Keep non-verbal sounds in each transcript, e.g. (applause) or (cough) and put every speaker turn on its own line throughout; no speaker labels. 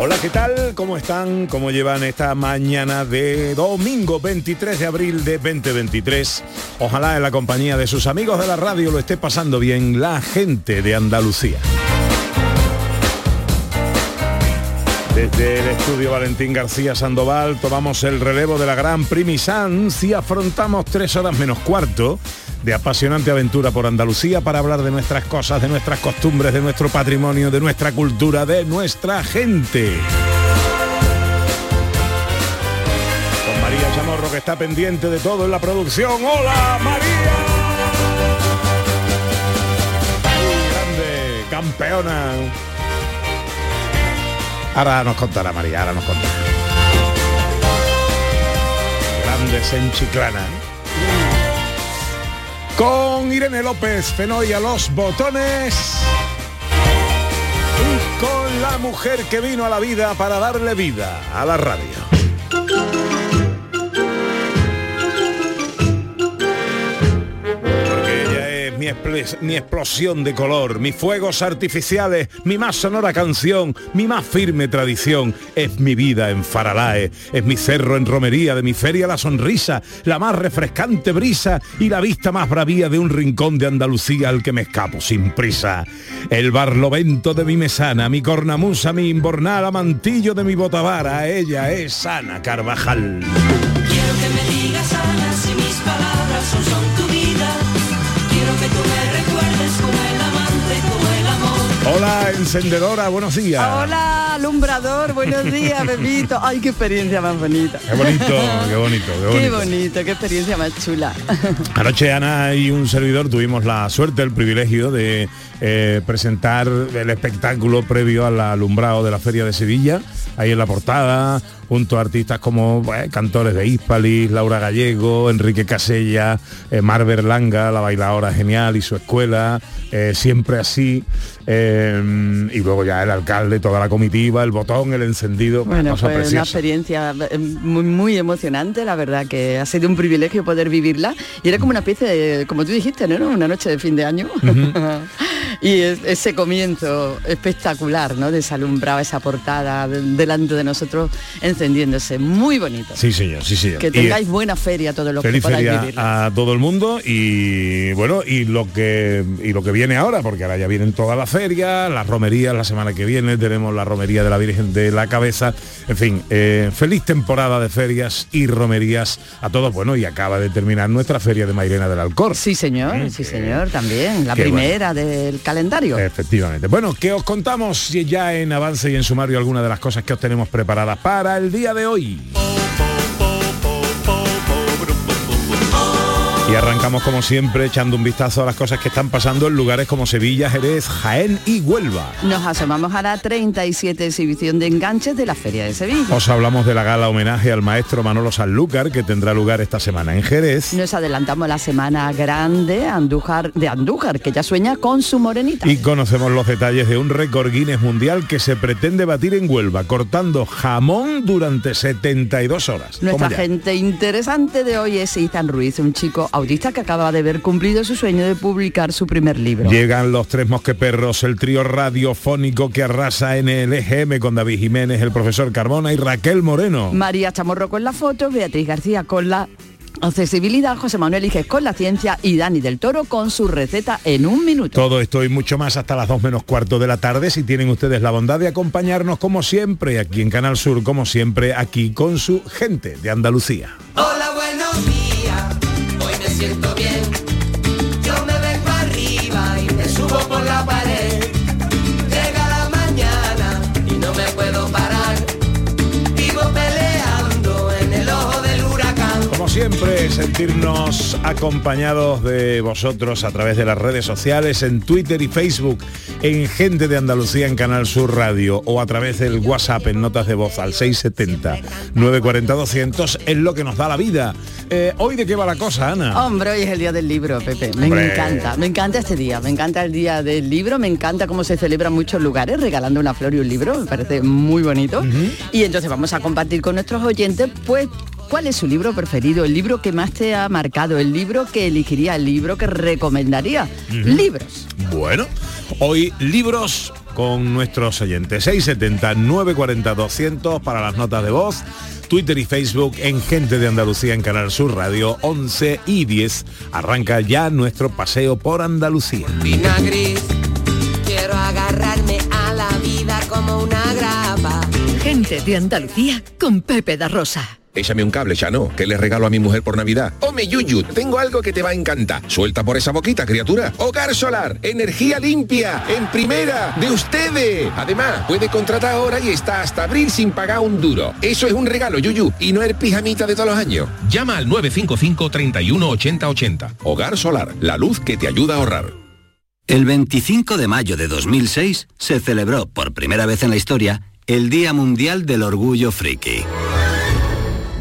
Hola, ¿qué tal? ¿Cómo están? ¿Cómo llevan esta mañana de domingo 23 de abril de 2023? Ojalá en la compañía de sus amigos de la radio lo esté pasando bien la gente de Andalucía. Desde el estudio Valentín García Sandoval tomamos el relevo de la gran primisanz y afrontamos tres horas menos cuarto de apasionante aventura por Andalucía para hablar de nuestras cosas, de nuestras costumbres, de nuestro patrimonio, de nuestra cultura, de nuestra gente. Con María Chamorro que está pendiente de todo en la producción. ¡Hola María! Grande, campeona. Ahora nos contará María, ahora nos contará. Grandes en Chiclana. Con Irene López, Fenoy a los botones. Y con la mujer que vino a la vida para darle vida a la radio. Mi, expl- mi explosión de color, mis fuegos artificiales, mi más sonora canción, mi más firme tradición. Es mi vida en Faralae, es mi cerro en romería, de mi feria la sonrisa, la más refrescante brisa y la vista más bravía de un rincón de Andalucía al que me escapo sin prisa. El barlovento de mi mesana, mi cornamusa, mi imbornal, amantillo de mi botavara, ella es Ana Carvajal. Hola, encendedora, buenos días.
Hola, alumbrador, buenos días, Bebito. Ay, qué experiencia más bonita.
Qué bonito, qué bonito, qué (laughs) bonito.
Qué bonito, qué experiencia más chula. (laughs)
Anoche Ana y un servidor tuvimos la suerte, el privilegio de eh, presentar el espectáculo previo al alumbrado de la Feria de Sevilla, ahí en la portada, junto a artistas como cantores de Hispalis, Laura Gallego, Enrique Casella, eh, Mar Berlanga, la bailadora genial y su escuela, eh, siempre así, eh, y luego ya el alcalde, toda la comitiva, el botón, el encendido,
Bueno, fue una experiencia eh, muy, muy emocionante, la verdad que ha sido un privilegio poder vivirla. Y era como una especie de, como tú dijiste, ¿no? Una noche de fin de año. (laughs) y es- ese comienzo espectacular, ¿no? De ese alumbrado, esa portada de- delante de nosotros encendiéndose. Muy bonito.
Sí, señor, sí, señor.
Que
Y-
tengáis buena feria todos los
Feliz
que podáis
feria
vivirla.
a todo el mundo y bueno y lo que y lo que viene ahora porque ahora ya vienen todas las ferias las romerías la semana que viene tenemos la romería de la Virgen de la Cabeza en fin eh, feliz temporada de ferias y romerías a todos bueno y acaba de terminar nuestra feria de Mairena del Alcor
Sí, señor,
Mm,
sí, señor, también. La
bueno.
primera del calendario.
Efectivamente. Bueno, que os contamos ya en avance y en sumario algunas de las cosas que os tenemos preparadas para el día de hoy. Y arrancamos como siempre echando un vistazo a las cosas que están pasando en lugares como Sevilla, Jerez, Jaén y Huelva.
Nos asomamos a la 37 exhibición de enganches de la Feria de Sevilla.
Os hablamos de la gala homenaje al maestro Manolo Sanlúcar que tendrá lugar esta semana en Jerez.
Nos adelantamos la semana grande Andújar, de Andújar, que ya sueña con su morenita.
Y conocemos los detalles de un récord Guinness mundial que se pretende batir en Huelva, cortando jamón durante 72 horas.
Nuestra gente interesante de hoy es Ethan Ruiz, un chico autista que acaba de ver cumplido su sueño de publicar su primer libro.
Llegan los tres mosqueperros, el trío radiofónico que arrasa en el EGM con David Jiménez, el profesor Carbona y Raquel Moreno.
María Chamorro con la foto, Beatriz García con la accesibilidad, José Manuel Iges con la ciencia y Dani del Toro con su receta en un minuto.
Todo esto y mucho más hasta las 2 menos cuarto de la tarde si tienen ustedes la bondad de acompañarnos como siempre aquí en Canal Sur, como siempre aquí con su gente de Andalucía.
Hola, buenos días, siento bien. Yo me vengo arriba y me subo por la pared.
Siempre, sentirnos acompañados de vosotros a través de las redes sociales, en Twitter y Facebook, en Gente de Andalucía en Canal Sur Radio o a través del WhatsApp en notas de voz al 670-940-200 es lo que nos da la vida. Eh, ¿Hoy de qué va la cosa, Ana?
Hombre, hoy es el día del libro, Pepe. Me encanta, me encanta este día, me encanta el día del libro, me encanta cómo se celebra en muchos lugares, regalando una flor y un libro, me parece muy bonito. Y entonces vamos a compartir con nuestros oyentes, pues, cuál es su libro preferido, el libro que más te ha marcado, el libro que elegiría, el libro que recomendaría. Libros.
Bueno, hoy libros con nuestros oyentes. 670-940-200 para las notas de voz. Twitter y Facebook en Gente de Andalucía en Canal Sur Radio 11 y 10. Arranca ya nuestro paseo por Andalucía.
Vinagris, quiero agarrarme a la vida como una grapa.
Gente de Andalucía con Pepe da Rosa.
Échame un cable, Chano, que le regalo a mi mujer por Navidad. Ome Yuyu, tengo algo que te va a encantar. Suelta por esa boquita, criatura. Hogar Solar, energía limpia, en primera, de ustedes. Además, puede contratar ahora y está hasta abril sin pagar un duro. Eso es un regalo, Yuyu, y no el pijamita de todos los años. Llama al 955 31 80 80. Hogar Solar, la luz que te ayuda a ahorrar.
El 25 de mayo de 2006 se celebró por primera vez en la historia el Día Mundial del Orgullo Friki.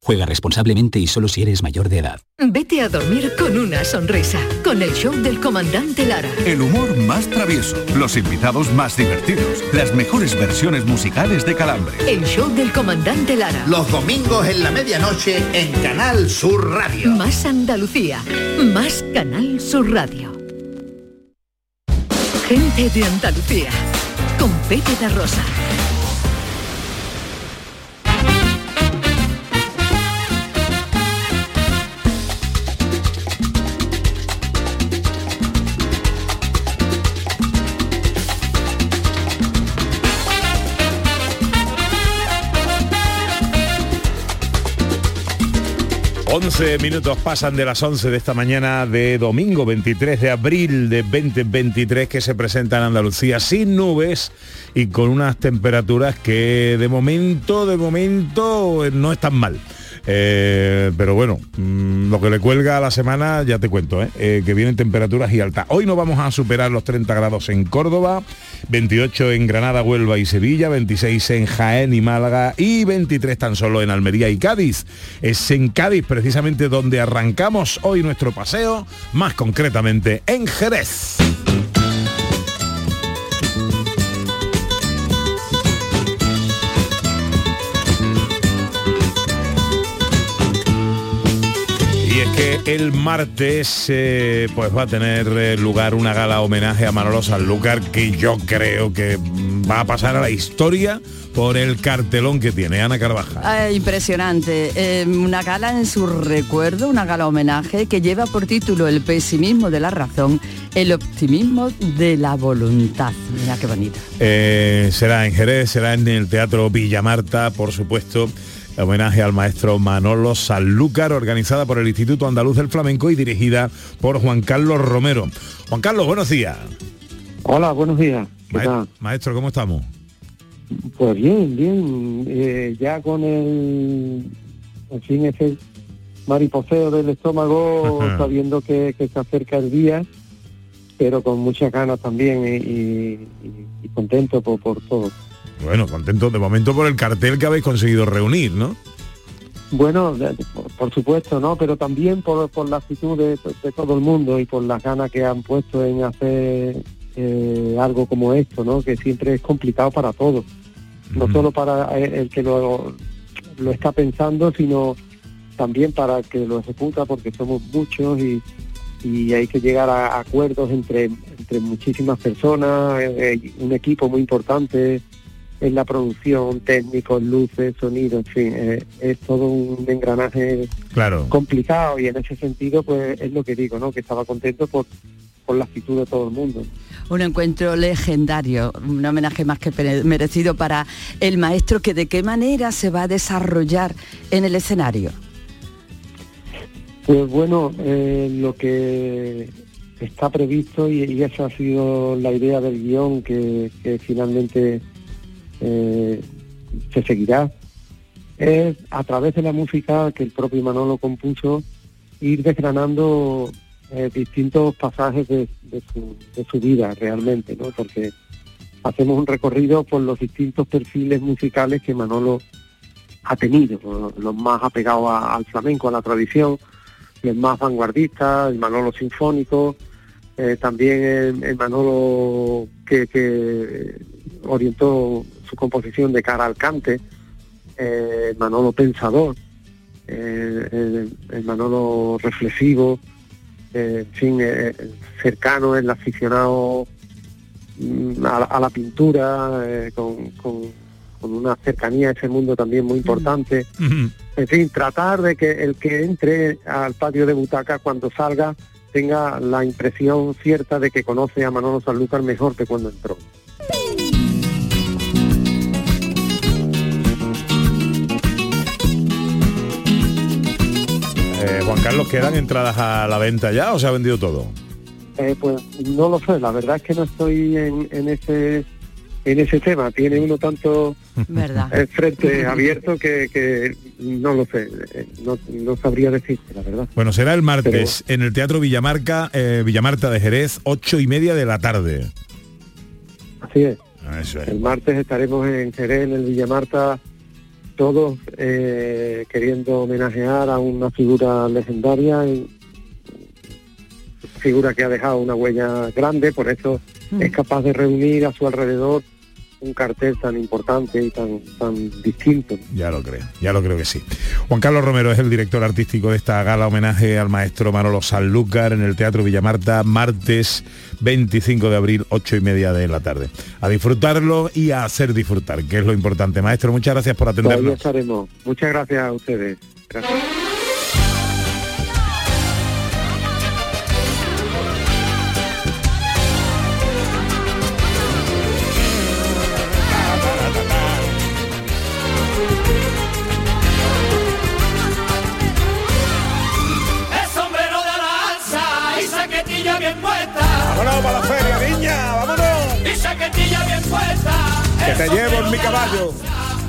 Juega responsablemente y solo si eres mayor de edad.
Vete a dormir con una sonrisa, con el show del comandante Lara.
El humor más travieso, los invitados más divertidos, las mejores versiones musicales de Calambre.
El show del comandante Lara.
Los domingos en la medianoche en Canal Sur Radio.
Más Andalucía, más Canal Sur Radio. Gente de Andalucía, con Pepe da Rosa.
Once minutos pasan de las 11 de esta mañana de domingo 23 de abril de 2023 que se presenta en Andalucía sin nubes y con unas temperaturas que de momento, de momento eh, no están mal. Eh, pero bueno, mm, lo que le cuelga a la semana ya te cuento, ¿eh? Eh, que vienen temperaturas y altas. Hoy no vamos a superar los 30 grados en Córdoba, 28 en Granada, Huelva y Sevilla, 26 en Jaén y Málaga y 23 tan solo en Almería y Cádiz. Es en Cádiz precisamente donde arrancamos hoy nuestro paseo, más concretamente en Jerez. El martes eh, pues va a tener eh, lugar una gala homenaje a Manolo Sanlúcar que yo creo que va a pasar a la historia por el cartelón que tiene Ana Carvajal.
Ah, impresionante. Eh, una gala en su recuerdo, una gala homenaje que lleva por título El pesimismo de la razón, el optimismo de la voluntad. Mira qué bonito.
Eh, será en Jerez, será en el Teatro Villa Marta, por supuesto. Homenaje al maestro Manolo Sanlúcar, organizada por el Instituto Andaluz del Flamenco y dirigida por Juan Carlos Romero. Juan Carlos, buenos días.
Hola, buenos días. ¿Qué tal?
Maestro, ¿cómo estamos?
Pues bien, bien. Eh, ya con el, en fin, ese mariposeo del estómago,
Ajá. (laughs)
sabiendo que, que se acerca el día, pero con muchas ganas también y, y- y contento por, por todo.
Bueno, contento de momento por el cartel que habéis conseguido reunir, ¿no?
Bueno, por, supuesto, ¿no? Pero también por, por la actitud de, de todo el mundo y por las ganas que han puesto en hacer eh, algo como esto, ¿no? Que siempre es complicado para todos. no solo para eh, el que lo, lo está pensando, sino también para que lo ejecuta, porque somos muchos y, y hay que llegar a acuerdos entre, entre muchísimas personas, eh, un equipo muy importante en la producción, técnicos, luces, sonido, en fin, eh, es todo un engranaje
Claro.
complicado y en ese sentido pues es lo que digo, ¿no? Que estaba contento por, por la actitud de todo el mundo.
Un encuentro legendario, un homenaje más que merecido para el maestro que de qué manera se va a desarrollar en el escenario.
Pues bueno, eh, lo que está previsto y, y esa ha sido la idea del guion que, que finalmente eh, se seguirá, es a través de la música que el propio Manolo compuso, ir desgranando eh, distintos pasajes de, su, vida realmente, ¿no? Porque hacemos un recorrido por los distintos perfiles musicales que Manolo ha tenido, los más apegados al flamenco, a la tradición, los más vanguardistas, el Manolo sinfónico, eh, también el, Manolo que orientó su composición de cara al cante, eh, Manolo pensador, eh, el, el Manolo reflexivo, eh, en fin, cercano, el aficionado mm, a, la- a la pintura, con, con- con una cercanía a ese mundo también muy importante. En fin, tratar de que el que entre al patio de butaca cuando salga tenga la impresión cierta de que conoce a Manolo Sanlúcar mejor que cuando entró.
Eh, Juan Carlos, ¿quedan entradas a la venta ya o se ha vendido todo?
Eh, pues no lo sé, la verdad es que no estoy en, en ese en ese tema. Tiene uno tanto
¿Verdad?
el frente abierto que, que no lo sé, eh, no, no sabría decirte, la verdad.
Bueno, será el martes en el Teatro Villamarca, eh, Villamarta de Jerez, ocho y media de la tarde.
Así es.
Eso es.
El martes estaremos en Jerez, en el Villamarta, todos eh, queriendo homenajear a una figura legendaria, y figura que ha dejado una huella grande, por eso es capaz de reunir a su alrededor un cartel tan importante y tan, tan distinto.
Ya lo creo, ya lo creo que sí. Juan Carlos Romero es el director artístico de esta gala homenaje al maestro Manolo Sanlúcar en el Teatro Villamarta, martes 25 de abril, ocho y media de la tarde. A disfrutarlo y a hacer disfrutar, que es lo importante. Maestro, muchas gracias por
Todavía
atendernos.
estaremos. Muchas gracias a ustedes. Gracias.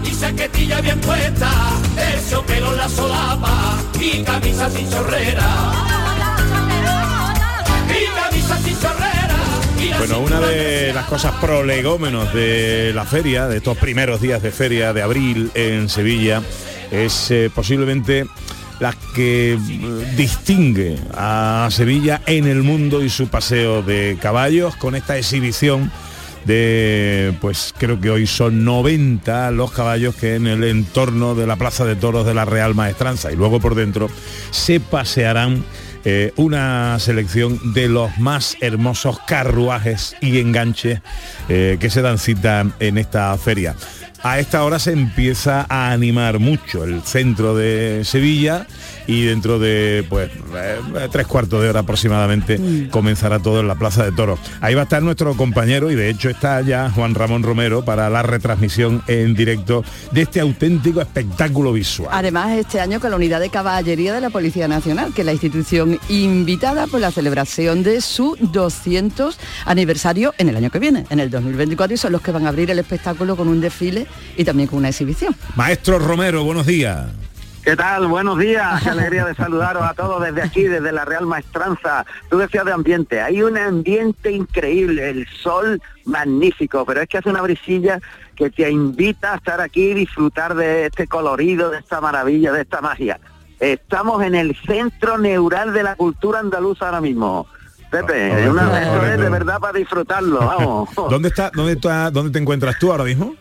Y bien puesta.
En
la solapa. Y camisa sin chorrera.
Bueno, una de las cosas prolegómenos de la feria, de estos primeros días de feria de abril en Sevilla, es eh, posiblemente la que eh, distingue a Sevilla en el mundo y su paseo de caballos con esta exhibición de, pues creo que hoy son 90 los caballos que en el entorno de la Plaza de Toros de la Real Maestranza y luego por dentro se pasearán eh, una selección de los más hermosos carruajes y enganches eh, que se dan cita en esta feria. A esta hora se empieza a animar mucho el centro de Sevilla y dentro de pues eh, tres cuartos de hora aproximadamente comenzará todo en la Plaza de Toros. Ahí va a estar nuestro compañero y de hecho está ya Juan Ramón Romero para la retransmisión en directo de este auténtico espectáculo visual.
Además, este año con la unidad de caballería de la Policía Nacional, que es la institución invitada por la celebración de su 200 aniversario en el año que viene, en el 2024, y son los que van a abrir el espectáculo con un desfile y también con una exhibición.
Maestro Romero, buenos días.
¿Qué tal? Buenos días. Qué alegría de saludaros a todos desde aquí, desde la Real Maestranza. Tú decías de ambiente. Hay un ambiente increíble, el sol magnífico, pero es que hace una brisilla que te invita a estar aquí y disfrutar de este colorido, de esta maravilla, de esta magia. Estamos en el centro neural de la cultura andaluza ahora mismo. Pepe,
Correcto,
una, esto es
correcto.
de verdad para disfrutarlo, vamos.
¿Dónde está, dónde está, dónde te encuentras tú ahora mismo?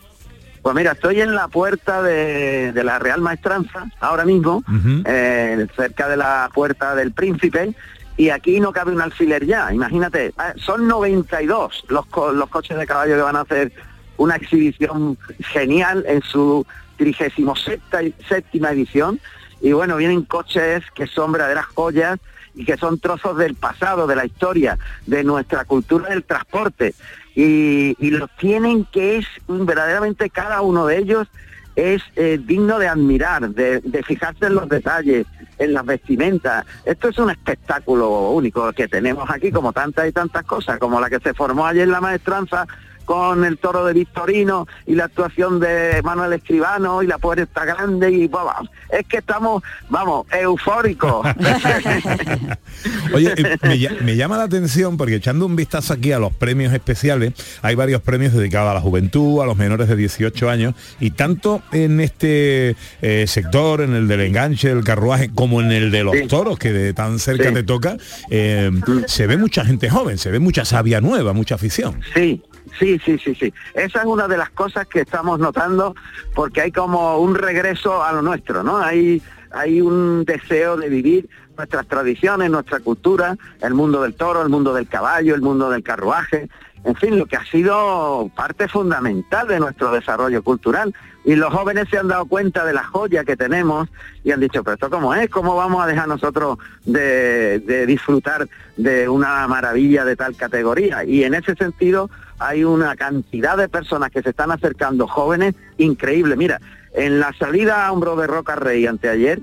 Pues mira, estoy en la puerta de, de la Real Maestranza, ahora mismo, eh, cerca de la puerta del Príncipe, y aquí no cabe un alfiler ya, imagínate, ah, son 92 los, co- los coches de caballo que van a hacer una exhibición genial en su 37 séptima edición, y bueno, vienen coches que son verdaderas joyas y que son trozos del pasado, de la historia, de nuestra cultura del transporte. Y, los tienen que es verdaderamente cada uno de ellos es eh, digno de admirar, de fijarse en los detalles, en las vestimentas. Esto es un espectáculo único que tenemos aquí, como tantas y tantas cosas, como la que se formó ayer en la maestranza con el toro de Victorino y la actuación de Manuel Escribano y la puerta grande y vamos, es que estamos, vamos, eufóricos. (laughs)
Oye, eh, me, lla- me llama la atención porque echando un vistazo aquí a los premios especiales, hay varios premios dedicados a la juventud, a los menores de 18 años, y tanto en este eh, sector, en el del enganche, del carruaje, como en el de los toros, que de tan cerca
Sí.
te toca, eh, se ve mucha gente joven, se ve mucha savia nueva, mucha afición.
Sí, sí, sí, sí, sí. Esa es una de las cosas que estamos notando porque hay como un regreso a lo nuestro, ¿no? Hay, hay un deseo de vivir nuestras tradiciones, nuestra cultura, el mundo del toro, el mundo del caballo, el mundo del carruaje, en fin, lo que ha sido parte fundamental de nuestro desarrollo cultural. Y los jóvenes se han dado cuenta de la joya que tenemos y han dicho, pero esto cómo es, cómo vamos a dejar nosotros de, de disfrutar de una maravilla de tal categoría. Y en ese sentido hay una cantidad de personas que se están acercando jóvenes increíble. Mira, en la salida a Hombro de Roca Rey anteayer,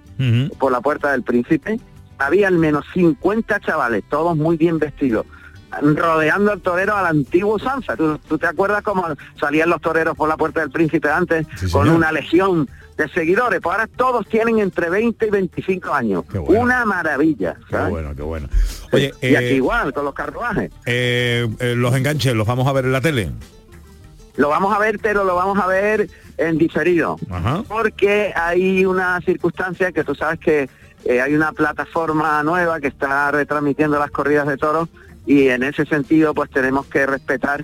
por la Puerta del Príncipe, había al menos 50 chavales, todos muy bien vestidos, rodeando al torero al antiguo Sanza. ¿Tú, tú te acuerdas cómo salían los toreros por la Puerta del Príncipe antes con una legión de seguidores? Pues ahora todos tienen entre 20 y 25 años. Una maravilla.
Qué
¿sabes?
bueno, qué bueno. Oye,
y aquí
eh,
igual, con los carruajes.
eh, eh, los enganches, ¿los vamos a ver en la tele?
Lo vamos a ver, pero lo vamos a ver en diferido.
Ajá.
Porque hay una circunstancia que tú sabes que eh, hay una plataforma nueva que está retransmitiendo las corridas de toros y en ese sentido pues tenemos que respetar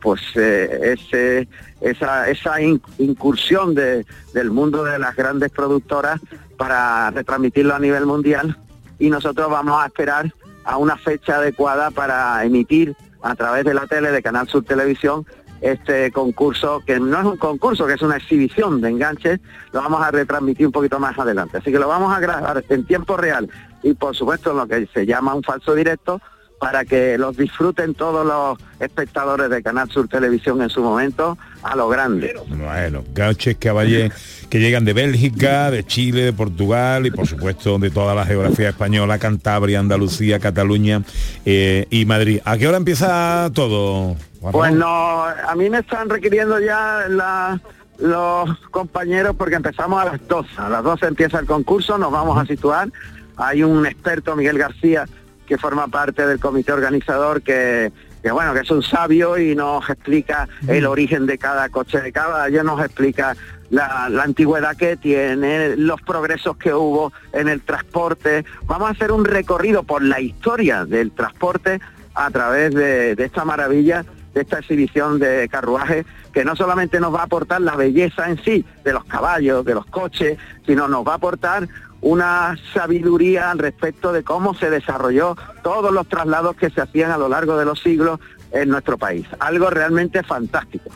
pues eh, esa, esa in- incursión de- del mundo de las grandes productoras para retransmitirlo a nivel mundial. Y nosotros vamos a esperar a una fecha adecuada para emitir a través de la tele de Canal Sur Televisión este concurso, que no es un concurso, que es una exhibición de enganches, lo vamos a retransmitir un poquito más adelante. Así que lo vamos a grabar en tiempo real. Y por supuesto en lo que se llama un falso directo para que los disfruten todos los espectadores de Canal Sur Televisión en su momento a lo grande.
Bueno, gauches, caballés que llegan de Bélgica, de Chile, de Portugal y por supuesto de toda la geografía española, Cantabria, Andalucía, Cataluña eh, y Madrid. ¿A qué hora empieza todo? Juan
Pues no, a mí me están requiriendo ya la- los compañeros porque empezamos a las 12. A las 12 empieza el concurso, nos vamos a situar. Hay un experto, Miguel García, que forma parte del comité organizador que, que bueno, que es un sabio y nos explica el origen de cada coche de caballo, nos explica la, la antigüedad que tiene, los progresos que hubo en el transporte. Vamos a hacer un recorrido por la historia del transporte a través de, de esta maravilla, de esta exhibición de carruaje, que no solamente nos va a aportar la belleza en sí de los caballos, de los coches, sino nos va a aportar una sabiduría al respecto de cómo se desarrolló todos los traslados que se hacían a lo largo de los siglos en nuestro país. Algo realmente fantástico.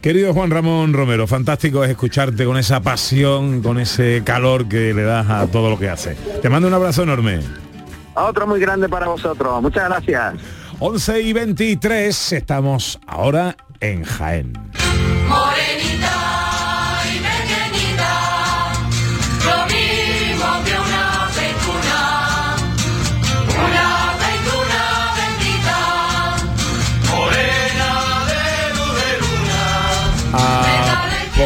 Querido Juan Ramón Romero, fantástico es escucharte con esa pasión, con ese calor que le das a todo lo que hace. Te mando un abrazo enorme.
Otro muy grande para vosotros. Muchas gracias.
11 y 23, estamos ahora en Jaén.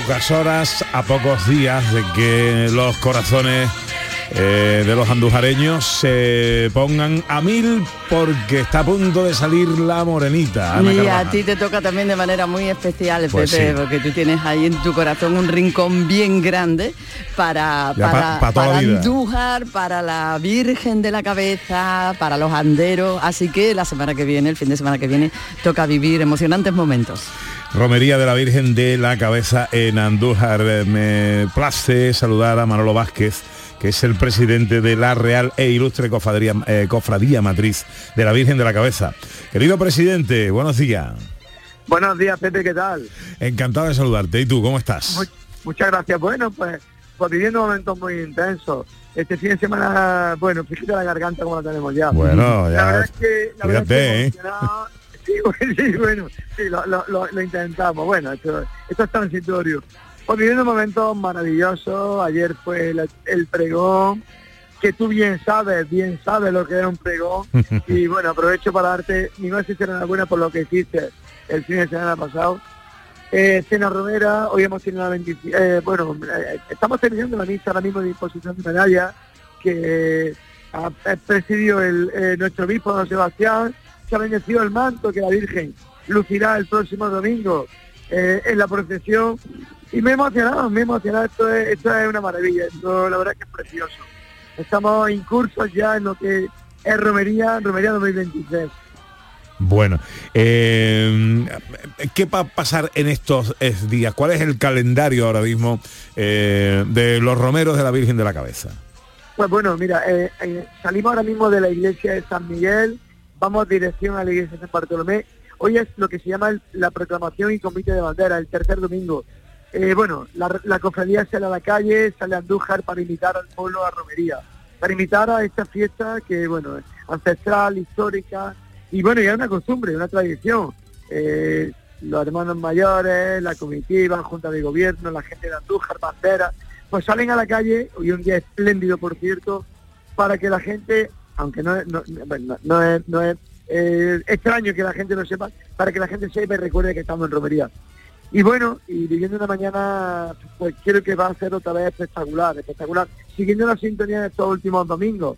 Pocas horas, a pocos días de que los corazones eh, de los andujareños se pongan a mil porque está a punto de salir la morenita. Ana
Y a ti te toca también de manera muy especial,
Pues
Pepe,
sí.
porque tú tienes ahí en tu corazón un rincón bien grande para,
Ya
para,
pa.
Andújar, para la Virgen de la Cabeza, para los anderos. Así que la semana que viene, el fin de semana que viene, toca vivir emocionantes momentos.
Romería de la Virgen de la Cabeza en Andújar. Me place saludar a Manolo Vázquez, que es el presidente de la Real e Ilustre Cofradía, eh, Cofradía Matriz de la Virgen de la Cabeza. Querido presidente, buenos días.
Buenos días, Pepe, ¿qué tal?
Encantado de saludarte. ¿Y tú, cómo estás?
Mu- muchas gracias. Bueno, pues, pues viviendo momentos muy intensos. Este fin de semana, bueno, fíjate la garganta como la tenemos ya.
Bueno,
La
ya.
verdad es que... La verdad es que
¿eh?
Sí, (laughs) bueno, sí, bueno, sí, lo, lo- lo- lo intentamos. Bueno, esto, esto es transitorio. Pues viviendo momentos maravillosos. Ayer fue el, el pregón, que tú bien sabes, bien sabes lo que es un pregón. (laughs) y bueno, aprovecho para darte mi más sincera enhorabuena por lo que hiciste el fin de semana pasado. Eh, cena Romera, hoy hemos tenido la bendición, eh, bueno, eh, estamos terminando la misa ahora mismo de imposición de medalla que ha, ha presidido el, eh, nuestro obispo don Sebastián, se ha bendecido el manto que la Virgen lucirá el próximo domingo eh, en la procesión y me he emocionado, me he emocionado, esto es, esto es una maravilla, esto la verdad que es precioso. Estamos incursos ya en lo que es Romería, Romería 2026.
Bueno, eh, ¿qué va a pasar en estos eh, días? ¿Cuál es el calendario ahora mismo eh, de los romeros de la Virgen de la Cabeza?
Pues bueno, mira, eh, salimos ahora mismo de la iglesia de San Miguel, vamos dirección a la iglesia de San Bartolomé. Hoy es lo que se llama la proclamación y comité de bandera, el tercer domingo. Eh, bueno, la, la cofradía sale a la calle, sale a Andújar para invitar al pueblo a romería, para invitar a esta fiesta que, bueno, es ancestral, histórica, y bueno, ya es una costumbre, una tradición. Eh, los hermanos mayores, la comitiva, junta de gobierno, la gente de Andújar, bandera, pues salen a la calle, hoy un día espléndido, por cierto, para que la gente, aunque no, es- no, no- bueno, no es, no es eh, extraño que la gente lo sepa, para que la gente sepa y recuerde que estamos en romería. Y bueno, y viviendo una mañana, pues creo que va a ser otra vez espectacular, espectacular, siguiendo la sintonía de estos últimos domingos.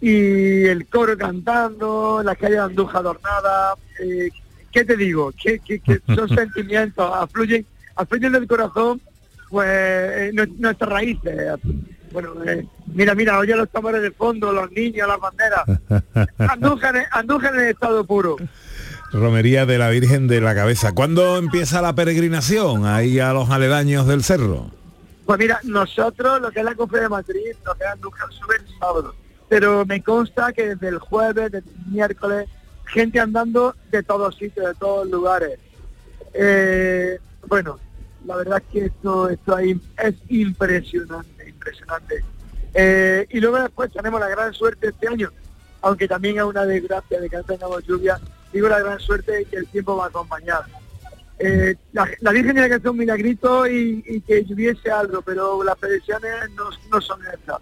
Y el coro cantando, las calles de Andújar adornadas, eh, ¿qué te digo? Que, que- que son (laughs) sentimientos, afluyen, afluyen del corazón, pues eh, nue- nuestras raíces. Bueno, eh, mira, mira, oye los tambores de fondo, los niños, las banderas. (laughs) Andújar, en- Andújar en estado puro.
Romería de la Virgen de la Cabeza. ¿Cuándo empieza la peregrinación ahí a los aledaños del cerro?
Pues mira, nosotros, lo que es la Cofradía de Madrid, lo que es Andújar, sube el sábado. Pero me consta que desde el jueves, desde el miércoles, gente andando de todos sitios, de todos lugares. Eh, bueno, la verdad es que esto, esto ahí es impresionante, impresionante. Eh, y luego después tenemos la gran suerte este año, aunque también es una desgracia de que no tengamos lluvia, digo la gran suerte de que el tiempo va a acompañar. Eh, la, la Virgen tiene que hacer un milagrito y, y que lloviese algo, pero las predicciones no, no son estas.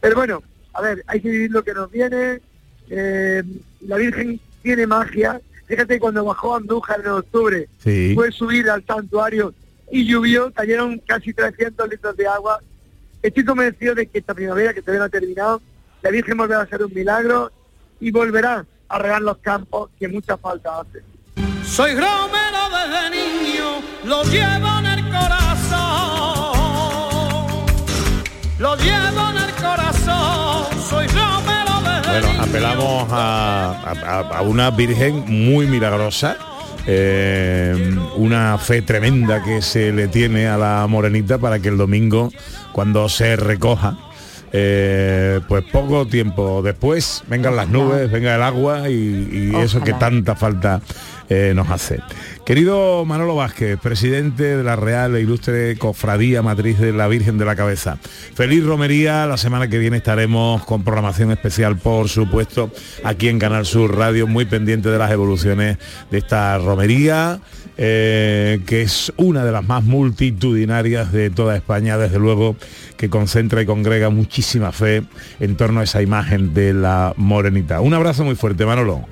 Pero bueno, a ver, hay que vivir lo que nos viene. Eh, la Virgen tiene magia. Fíjate cuando bajó a Andújar en octubre,
Sí.
fue subir al santuario y llovió, cayeron casi 300 litros de agua. Estoy convencido de que esta primavera, que todavía no ha terminado, la Virgen volverá a hacer un milagro y volverá a regar los campos que mucha falta hace.
Soy romero desde niño, lo llevo en el corazón. Lo llevo en el corazón, soy romero desde
Bueno, apelamos a, a- a una Virgen muy milagrosa. eh, una fe tremenda que se le tiene a la morenita para que el domingo cuando se recoja eh, pues poco tiempo después vengan las nubes venga el agua y, y eso que tanta falta eh, nos hace. Querido Manolo Vázquez presidente de la Real e Ilustre Cofradía Matriz de la Virgen de la Cabeza. Feliz romería la semana que viene estaremos con programación especial por supuesto aquí en Canal Sur Radio muy pendiente de las evoluciones de esta romería eh, que es una de las más multitudinarias de toda España, desde luego, que concentra y congrega muchísima fe en torno a esa imagen de la morenita. Un abrazo muy fuerte, Manolo.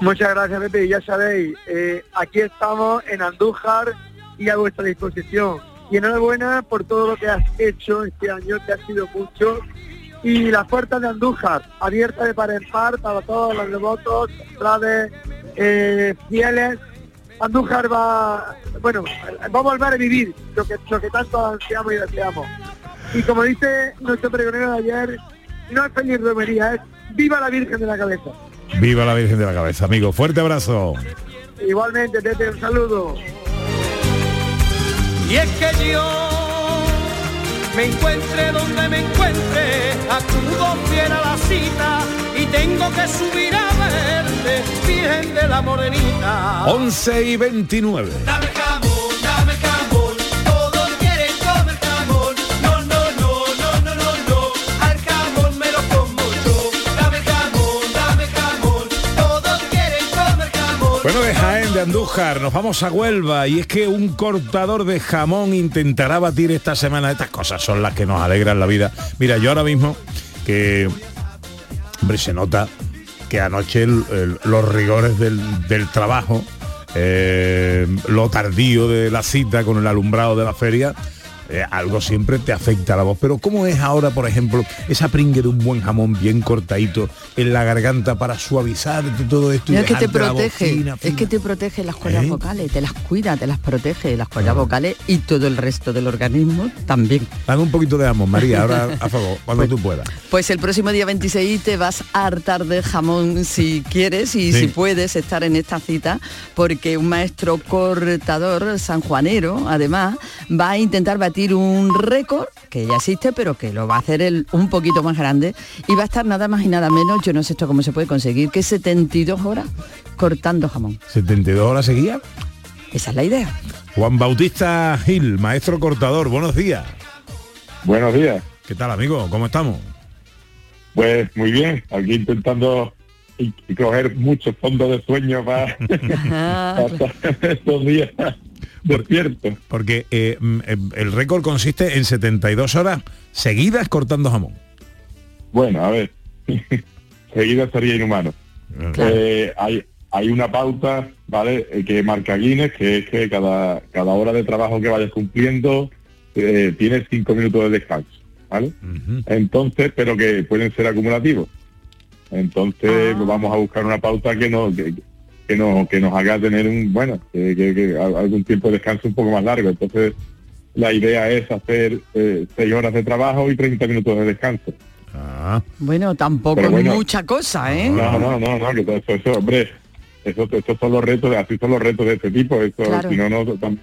Muchas gracias, Pepe. Ya sabéis, eh, aquí estamos en Andújar y a vuestra disposición. Y enhorabuena por todo lo que has hecho este año, que ha sido mucho. Y las puertas de Andújar, abiertas de par en par para todos los devotos, cofrades, eh, fieles. Andújar va, bueno, va a volver a vivir lo que, lo que tanto ansiamos y deseamos. Y como dice nuestro pregonero de ayer, no es feliz romería, es viva la Virgen de la Cabeza.
Viva la Virgen de la Cabeza, amigo. Fuerte abrazo.
Igualmente, Tete, un saludo.
Y es que yo me encuentre donde me encuentre, acudo fiel a la cita y tengo que subir a verte, Virgen de la Morenita.
11 y 29.
Dame jamón, dame jamón, todos quieren comer jamón. No, no, no, no, no, no, no, al jamón me lo como yo. Dame jamón, dame jamón, todos quieren comer jamón.
Bueno, de Jaén, de Andújar, nos vamos a Huelva y es que un cortador de jamón intentará batir esta semana. Estas cosas son las que nos alegran la vida. Mira, yo ahora mismo que, hombre, se nota que anoche los rigores del, del trabajo, eh, lo tardío de la cita con el alumbrado de la feria, eh, algo siempre te afecta la voz. Pero ¿cómo es ahora, por ejemplo, esa pringue de un buen jamón bien cortadito en la garganta para suavizar todo esto? y
es que te
la
protege,
fina,
es que te protege las cuerdas
¿Eh?
vocales, te las cuida, te las protege, las cuerdas vocales y todo el resto del organismo también.
Dame un poquito de jamón, María, ahora a (laughs) favor, cuando tú puedas.
Pues el próximo día 26 te vas a hartar de jamón si quieres y
Sí.
si puedes estar en esta cita, porque un maestro cortador sanjuanero, además, va a intentar batir un récord que ya existe, pero que lo va a hacer él un poquito más grande y va a estar nada más y nada menos, yo no sé esto cómo se puede conseguir, que 72 horas cortando jamón.
72 horas seguidas.
Esa es la idea.
Juan Bautista Gil, maestro cortador, buenos días.
Buenos días.
¿Qué tal, amigo? ¿Cómo estamos?
Pues muy bien, aquí intentando y, y coger mucho fondo de sueño para (laughs) (laughs) pasar estos días despierto.
Porque eh, mm, eh, el récord consiste en 72 horas seguidas cortando jamón.
Bueno, a ver, (laughs) seguida sería inhumano. Eh, hay, hay una pauta, ¿vale? que marca Guinness, que es que cada, cada hora de trabajo que vayas cumpliendo eh, tienes cinco minutos de descanso, ¿vale? Entonces, pero que pueden ser acumulativos. Entonces pues vamos a buscar una pauta que nos que, que nos que nos haga tener un bueno que, que- que a- algún tiempo de descanso un poco más largo. Entonces la idea es hacer eh, seis horas de trabajo y 30 minutos de descanso.
Bueno, tampoco
bueno.
es mucha cosa, ¿eh?
No, no, no, no, que todo eso, eso, hombre, eso, estos son los retos, así son los retos de este tipo. Eso,
Claro.
si no, no, tam-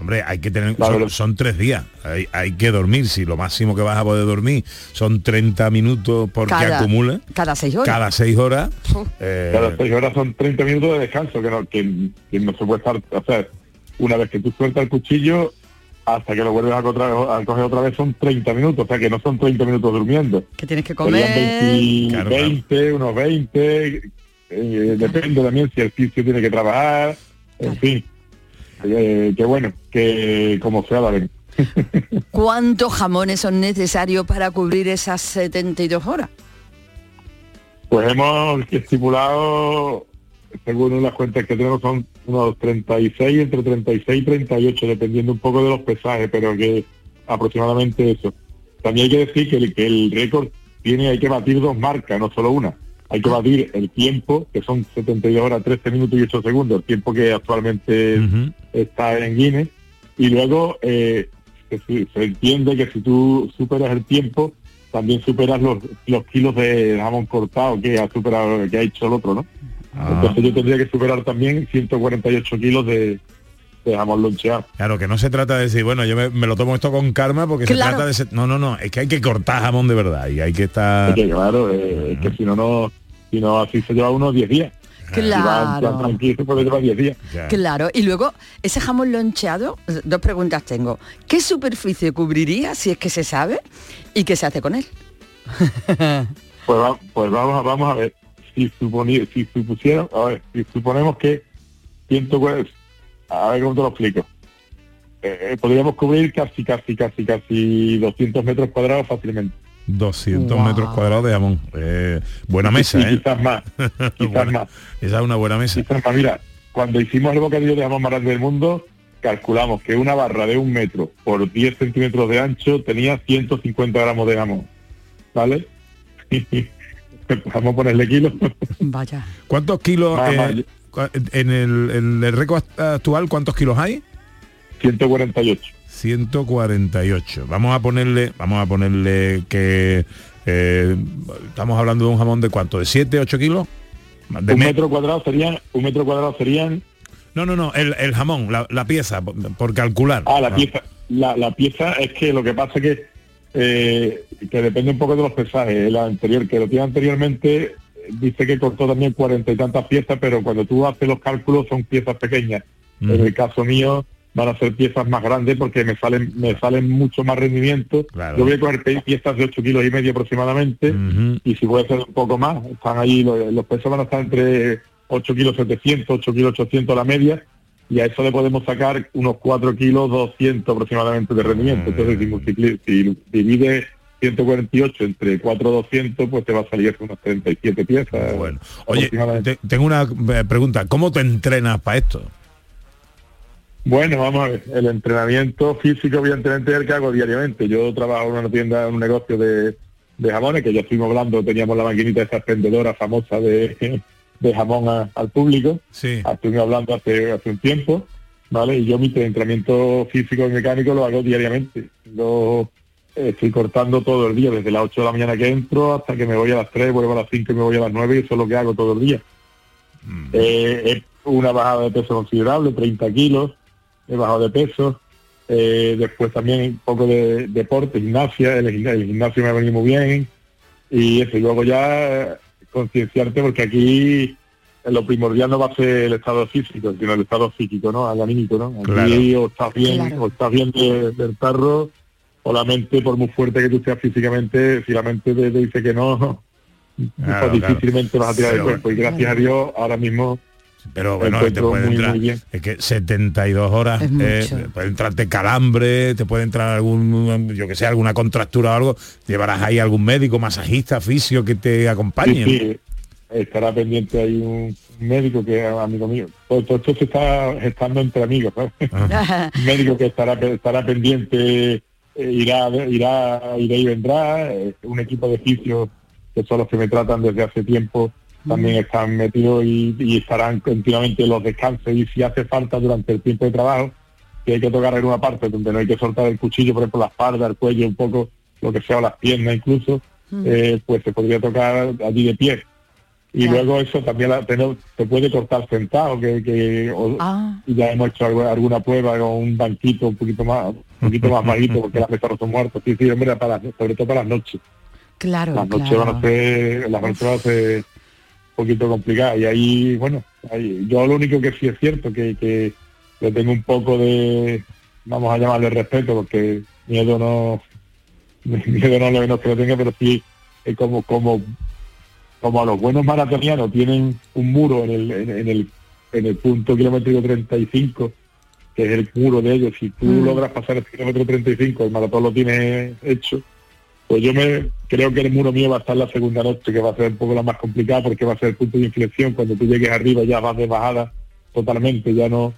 Hombre, hay que tener, son, son tres días, hay, hay que dormir, si lo máximo que vas a poder dormir son 30 minutos porque
Cada-
acumula,
Cada seis horas.
cada seis horas. (laughs) eh,
cada seis horas son 30 minutos de descanso, que no, que, que no se puede estar, o sea, una vez que tú sueltas el cuchillo, hasta que lo vuelves a, coger otra vez son 30 minutos, o sea que no son 30 minutos durmiendo.
Que tienes que comer.
20,
Claro,
20, unos 20, eh, depende también si el fisio tiene que trabajar, en fin. Eh, que bueno, que como sea la ven. (laughs)
¿Cuántos jamones son necesarios para cubrir esas 72 horas?
Pues hemos estipulado, según las cuentas que tenemos, son unos 36, entre 36 y 38, dependiendo un poco de los pesajes, pero que aproximadamente eso. También hay que decir que el, que el récord tiene, hay que batir dos marcas, no solo una. Hay que batir el tiempo, que son 72 horas, 13 minutos y 8 segundos, el tiempo que actualmente está en Guinness. Y luego eh, se entiende que si tú superas el tiempo, también superas los, los kilos de jamón cortado que ha superado, que ha hecho el otro, ¿no? Entonces yo tendría que superar también 148 kilos de, de jamón loncheado.
Claro, que no se trata de decir, bueno, yo me, me lo tomo esto con karma porque se
Claro.
trata de... ser- No, no, no, es que hay que cortar jamón de verdad y hay que estar...
Es que claro, eh, es que si no, no, si no así se lleva unos 10 días.
Claro.
tranquilo, se puede llevar 10 días.
Claro, y luego ese jamón loncheado, dos preguntas tengo. ¿Qué superficie cubriría, si es que se sabe, y qué se hace con él? (laughs)
Pues, va- pues vamos, a, vamos a ver. Si, suponi- si supusieron, a ver, si suponemos que 140, a ver cómo te lo explico. Eh, eh, podríamos cubrir casi, casi, casi, casi 200 metros cuadrados fácilmente.
200
Wow.
metros cuadrados de jamón. Eh, buena mesa,
y
¿eh?
quizás más, (laughs) quizás más.
Esa es una buena mesa.
Quizás más. Mira, cuando hicimos el bocadillo de jamón más grande del mundo, calculamos que una barra de un metro por 10 centímetros de ancho tenía 150 gramos de jamón. ¿Vale? (laughs) Vamos a ponerle kilos.
Vaya.
¿Cuántos kilos
Más,
eh,
más.
En, el, en el récord actual cuántos kilos hay?
148.
148. Vamos a ponerle, vamos a ponerle que eh, estamos hablando de un jamón de cuánto, de 7, 8 kilos. De
un
me-
metro cuadrado serían, un metro cuadrado serían
No, no, no, el, el jamón, la, la pieza, por, por calcular.
Ah, la pieza. La, la pieza es que lo que pasa es que, eh, que depende un poco de los pesajes. El anterior, que lo tiene anteriormente, dice que cortó también cuarenta y tantas piezas, pero cuando tú haces los cálculos son piezas pequeñas. En el caso mío van a ser piezas más grandes porque me salen me salen mucho más rendimiento.
Claro.
Yo voy a coger piezas de 8 kilos y medio aproximadamente y si puede ser un poco más, están ahí, los, los pesos van a estar entre 8 kilos 700, 8 kilos 800 la media y a eso le podemos sacar unos 4 kilos 200 aproximadamente de rendimiento. Entonces si, si divide 148 entre 4 200 pues te va a salir unos 37 piezas.
Bueno, Oye, te- tengo una eh, pregunta. ¿Cómo te entrenas para esto?
Bueno, vamos a ver, el entrenamiento físico evidentemente es el que hago diariamente. Yo trabajo en una tienda, en un negocio de, de jamones, que ya estuvimos hablando, teníamos la maquinita esa expendedora famosa de, (laughs) de jamón a- al público.
Sí.
Estuvimos hablando hace, hace un tiempo, ¿vale? Y yo mi entrenamiento físico y mecánico lo hago diariamente. Eh, estoy cortando todo el día, desde las 8 de la mañana que entro hasta que me voy a las 3, vuelvo a las 5 y me voy a las 9 y eso es lo que hago todo el día. Eh, es una bajada de peso considerable, 30 kilos, he bajado de peso. Eh, después también un poco de deporte, gimnasia, el, el gimnasio me ha venido muy bien. Y eso, y luego ya eh, concienciarte porque aquí eh, lo primordial no va a ser el estado físico, sino el estado psíquico, ¿no? Al anímico, ¿no? Aquí
Claro.
o estás bien,
Claro.
o estás bien de- del tarro, o la mente, por muy fuerte que tú seas físicamente, si la mente te, te dice que no, (laughs)
Claro,
pues
claro.
difícilmente vas a tirar
Pero
el cuerpo. Y gracias a Dios, ahora mismo
Pero bueno, te puede
muy,
entrar,
muy bien.
es que 72 horas, eh, puede entrarte calambre, te puede entrar algún, yo que sé, alguna contractura o algo, llevarás ahí algún médico, masajista, fisio que te acompañe.
Sí, sí, estará pendiente ahí un médico que es amigo mío. Todo, todo esto se está gestando entre amigos, (laughs) un médico que estará estará pendiente, eh, irá, irá, irá y vendrá, eh, un equipo de fisios que son los que me tratan desde hace tiempo, también están metidos y, y estarán continuamente en los descansos. Y si hace falta durante el tiempo de trabajo, que hay que tocar alguna parte donde no hay que soltar el cuchillo, por ejemplo la espalda, el cuello, un poco lo que sea, o las piernas incluso, eh, pues se podría tocar allí de pie. Y luego eso también la, te, no- te puede cortar sentado, que, que o-
Ah.
ya hemos hecho algu- alguna prueba con un banquito un poquito más un poquito más bajito porque las mesas no son muertos. Sí, sí, hombre, para, sobre todo para las noches.
Claro,
Las noches
claro.
van a ser, las noches van a ser un poquito complicadas. Y ahí, bueno, ahí, yo lo único que sí es cierto que, que le tengo un poco de, vamos a llamarle respeto, porque miedo no, (laughs) miedo no lo no es que lo tenga, pero sí es como, como, como a los buenos maratonianos tienen un muro en el, en, en el, en el punto kilométrico 35, que es el muro de ellos, si tú
Mm.
logras pasar el kilómetro 35, el maratón lo tienes hecho, pues yo me creo que el muro mío va a estar la segunda noche, que va a ser un poco la más complicada porque va a ser el punto de inflexión. Cuando tú llegues arriba ya vas de bajada totalmente, ya no.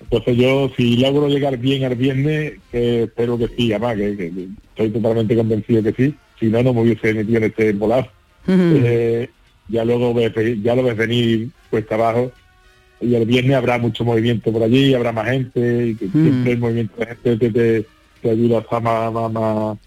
Entonces yo, si logro llegar bien al viernes, que espero que sí, además, que, que- que estoy totalmente convencido que sí. Si no, no me hubiese metido en este volado. Eh, ya luego ves, ya lo ves venir cuesta abajo y el viernes habrá mucho movimiento por allí, habrá más gente, y que siempre el movimiento de gente te, te, te ayuda a estar más, más, más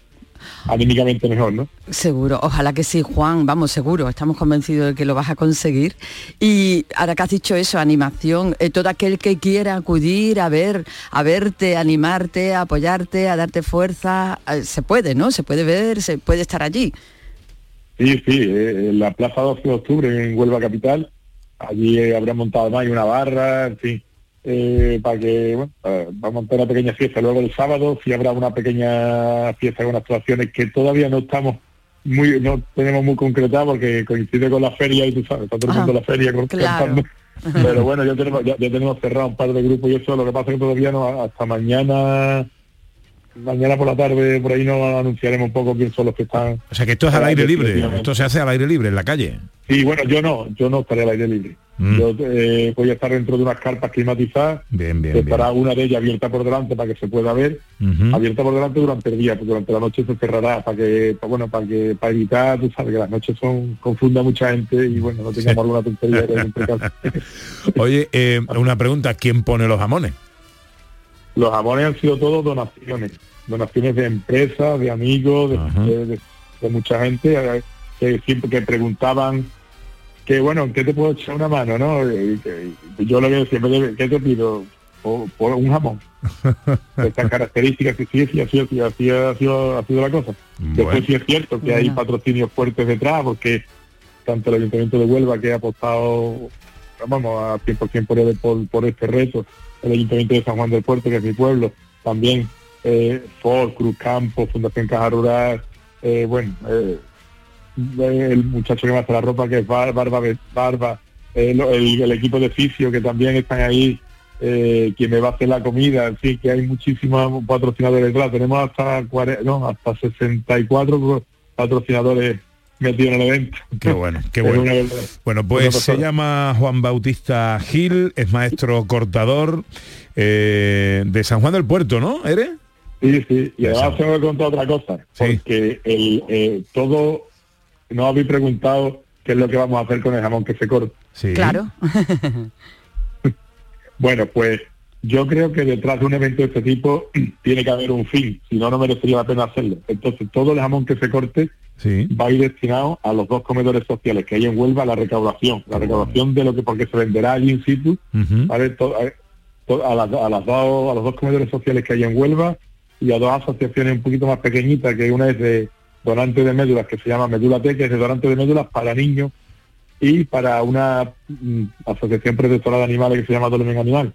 anímicamente mejor, ¿no?
Seguro, ojalá que sí, Juan, vamos, seguro, estamos convencidos de que lo vas a conseguir. Y ahora que has dicho eso, animación, eh, todo aquel que quiera acudir a ver, a verte, a animarte, a apoyarte, a darte fuerza, eh, se puede, ¿no? Se puede ver, se puede estar allí.
Sí, sí, eh, en la Plaza 12 de Octubre en Huelva Capital, allí eh, habrá montado más y una barra, en fin, eh, para que, bueno, va a montar una pequeña fiesta. Luego el sábado sí habrá una pequeña fiesta con actuaciones que todavía no estamos muy, no tenemos muy concretadas porque coincide con la feria y tú sabes, está todo el mundo en la feria con-
claro.
cantando. (laughs) Pero bueno, ya tenemos, ya, ya tenemos cerrado un par de grupos y eso, lo que pasa es que todavía no, hasta mañana, mañana por la tarde, por ahí nos anunciaremos un poco quién son los que están.
O sea que esto es al aire libre, esto se hace al aire libre, en la calle.
Sí, bueno, yo no, yo no estaré al aire libre.
Mm.
Yo eh, voy a estar dentro de unas carpas climatizadas,
Bien, bien,
estará una de ellas abierta por delante para que se pueda ver, abierta por delante durante el día, porque durante la noche se cerrará para que, pa- bueno, para que, para evitar, tú sabes que las noches son, confunda a mucha gente y bueno, no tengamos alguna tontería. (laughs)
Oye, eh, una pregunta, ¿quién pone los jamones?
Los jamones han sido todos donaciones, donaciones de empresas, de amigos, de, de- de- de mucha gente, eh, que siempre que preguntaban que bueno, ¿qué te puedo echar una mano, no? Y que- y yo lo que siempre, ¿qué te pido? Por, por un jamón. (laughs) Estas características, que sí, sí, así, así, así, ha sido, ha sido la cosa. Después sí es cierto que hay patrocinios fuertes detrás, porque tanto el Ayuntamiento de Huelva, que ha apostado, vamos, a 100% por, por, por este reto, el Ayuntamiento de San Juan del Puerto, que es mi pueblo, también eh, Ford, Cruz Campo, Fundación Caja Rural, eh, bueno, eh, el muchacho que me hace la ropa, que es Bar- Barba, Barba eh, el, equipo de fisio, que también están ahí, eh, quien me va a hacer la comida, fin, que hay muchísimos patrocinadores tenemos hasta, cuare- no, hasta 64 patrocinadores metidos en el evento.
Qué bueno, qué (laughs) bueno. Bueno, pues se llama Juan Bautista Gil, es maestro cortador eh, de San Juan del Puerto, ¿no? ¿Eres?
Sí, sí, y además tengo que contar otra cosa, porque el, eh, todo, no habéis preguntado qué es lo que vamos a hacer con el jamón que se corta.
Claro. (laughs)
Bueno, pues yo creo que detrás de un evento de este tipo (clears throat) tiene que haber un fin, si no, no merecería la pena hacerlo. Entonces, todo el jamón que se corte va a ir destinado a los dos comedores sociales que hay en Huelva, la recaudación, la recaudación de lo que porque se venderá allí in situ, ¿vale? To- a, to- a las, a las dos, a los dos comedores sociales que hay en Huelva y a dos asociaciones un poquito más pequeñitas, que una es de donante de médulas, que se llama Medula T, que es de donante de médulas para niños y para una mm, asociación protectora de animales que se llama Dolmen Animal.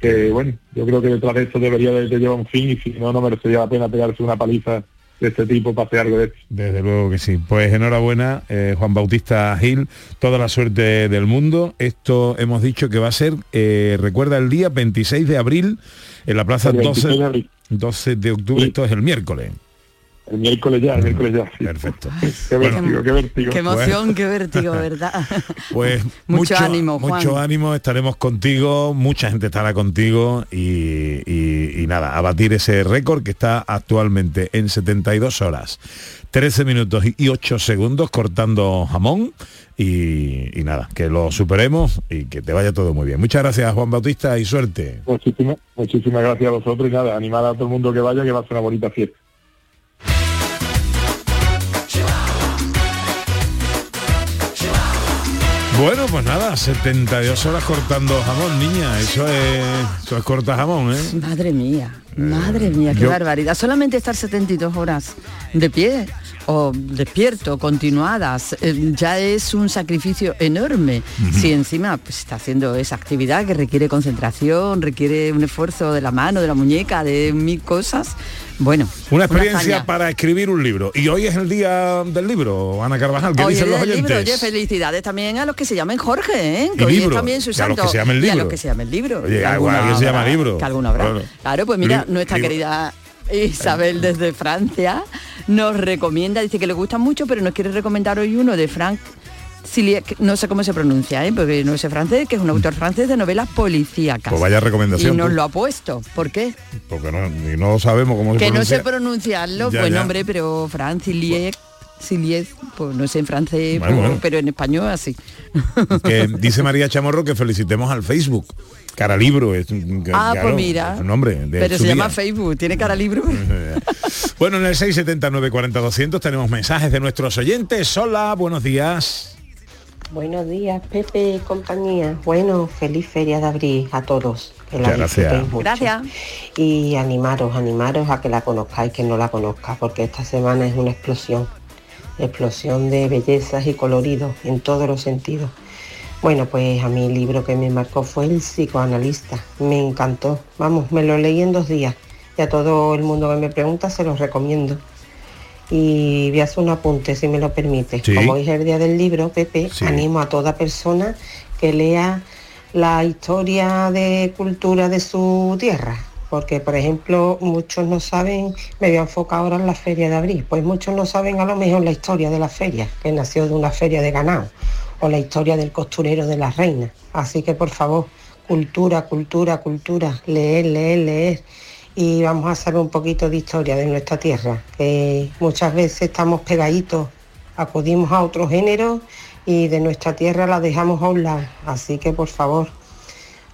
Que bueno, yo creo que detrás de esto debería de, de llevar un fin y si no, no merecería la pena pegarse una paliza de este tipo para hacer algo de esto.
Desde luego que sí. Pues enhorabuena, eh, Juan Bautista Gil, toda la suerte del mundo. Esto hemos dicho que va a ser, eh, recuerda, el día 26 de abril en la plaza
El 26
12,
de abril.
12 de octubre, esto es el miércoles.
El miércoles ya, el miércoles ya. sí.
Perfecto. (laughs)
Qué vértigo, qué vértigo.
Qué emoción, qué vértigo, ¿verdad? (laughs)
Pues (laughs)
Mucho ánimo, Juan.
Mucho ánimo, estaremos contigo, mucha gente estará contigo y, y- y nada, a batir ese récord que está actualmente en 72 horas, 13 minutos y 8 segundos cortando jamón y, y nada, que lo superemos y que te vaya todo muy bien. Muchas gracias Juan Bautista y suerte.
Muchísimas, muchísimas gracias a vosotros y nada, animar a todo el mundo que vaya, que va a ser una bonita fiesta.
Bueno, pues nada, 72 horas cortando jamón, niña, eso es, eso es corta jamón, ¿eh?
Madre mía, madre mía, qué
yo-
barbaridad. Solamente estar 72 horas de pie o despierto, continuadas, eh, ya es un sacrificio enorme. Si encima pues, está haciendo esa actividad que requiere concentración, requiere un esfuerzo de la mano, de la muñeca, de mil cosas, bueno.
Una experiencia para escribir un libro. Y hoy es el día del libro, Ana Carvajal. ¿Qué
Hoy
dicen los
libro,
oyentes?
oye, felicidades también a los que se llamen Jorge, ¿eh?
Y
que hoy
libro,
es también su
y a los que se llamen
Y a
libro.
los que se llamen libro.
Oye,
Que
alguien
alguno
se llama
habrá,
libro.
Que alguno habrá.
Claro.
Claro, pues mira, nuestra
libro.
querida Isabel desde Francia nos recomienda, dice que le gusta mucho, pero nos quiere recomendar hoy uno de Frank Siliek, no sé cómo se pronuncia, ¿eh? porque no sé francés, que es un autor francés de novelas policíacas.
Pues vaya recomendación,
Y nos
tú.
lo ha puesto. ¿Por qué?
Porque no, no sabemos cómo se
Que no
pronuncia.
sé pronunciarlo,
Ya,
pues
ya.
nombre, pero Fran Siliek, Siliek, pues no sé en francés,
Bueno,
pues,
bueno.
pero en español así.
Que dice María Chamorro que felicitemos al Facebook. Cara Libro es un,
Ah,
claro,
pues mira.
un nombre. de
Pero se llama. Facebook, tiene cara libro. (laughs)
Bueno, en el 679 40 200 tenemos mensajes de nuestros oyentes. Hola, buenos días.
Buenos días, Pepe y compañía. Bueno, feliz feria de abril a todos. Que la
gracias.
disfrutéis mucho.
Gracias.
Y animaros, animaros a que la conozcáis, que no la conozca, porque esta semana es una explosión. Explosión de bellezas y coloridos en todos los sentidos. Bueno, pues a mí el libro que me marcó fue El psicoanalista. Me encantó. Vamos, me lo leí en dos días. Y a todo el mundo que me pregunta se los recomiendo. Y voy a hacer un apunte, si me lo permite.
Sí.
Como hoy es el día del libro, Pepe,
Sí.
animo a toda persona que lea la historia de cultura de su tierra. Porque, por ejemplo, muchos no saben, me voy a enfocar ahora en la feria de abril, pues muchos no saben a lo mejor la historia de la feria, que nació de una feria de ganado, o la historia del costurero de las reinas. Así que, por favor, cultura, cultura, cultura, leer, leer, leer y vamos a saber un poquito de historia de nuestra tierra, que muchas veces estamos pegaditos, acudimos a otro género y de nuestra tierra la dejamos a un. Así que por favor,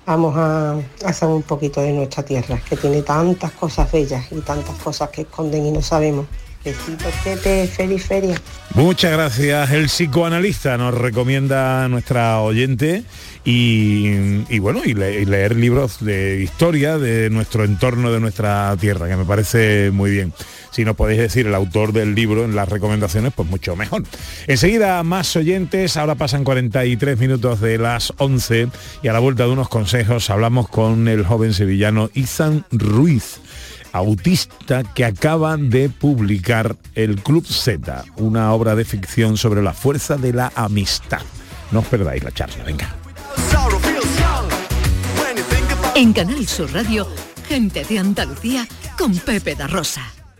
vamos a, a saber un poquito de nuestra tierra, que tiene tantas cosas bellas y tantas cosas que esconden y no sabemos. Besitos, Pepe, feliz feria.
Muchas gracias. El psicoanalista nos recomienda a nuestra oyente y, bueno, y leer libros de historia de nuestro entorno, de nuestra tierra, que me parece muy bien. Si nos podéis decir el autor del libro en las recomendaciones, pues mucho mejor. Enseguida más oyentes, ahora pasan 43 minutos de las 11 y a la vuelta de unos consejos hablamos con el joven sevillano Izan Ruiz autista que acaba de publicar El Club Z, una obra de ficción sobre la fuerza de la amistad. No os perdáis la charla, venga.
En Canal Sur Radio, gente de Andalucía con Pepe da Rosa.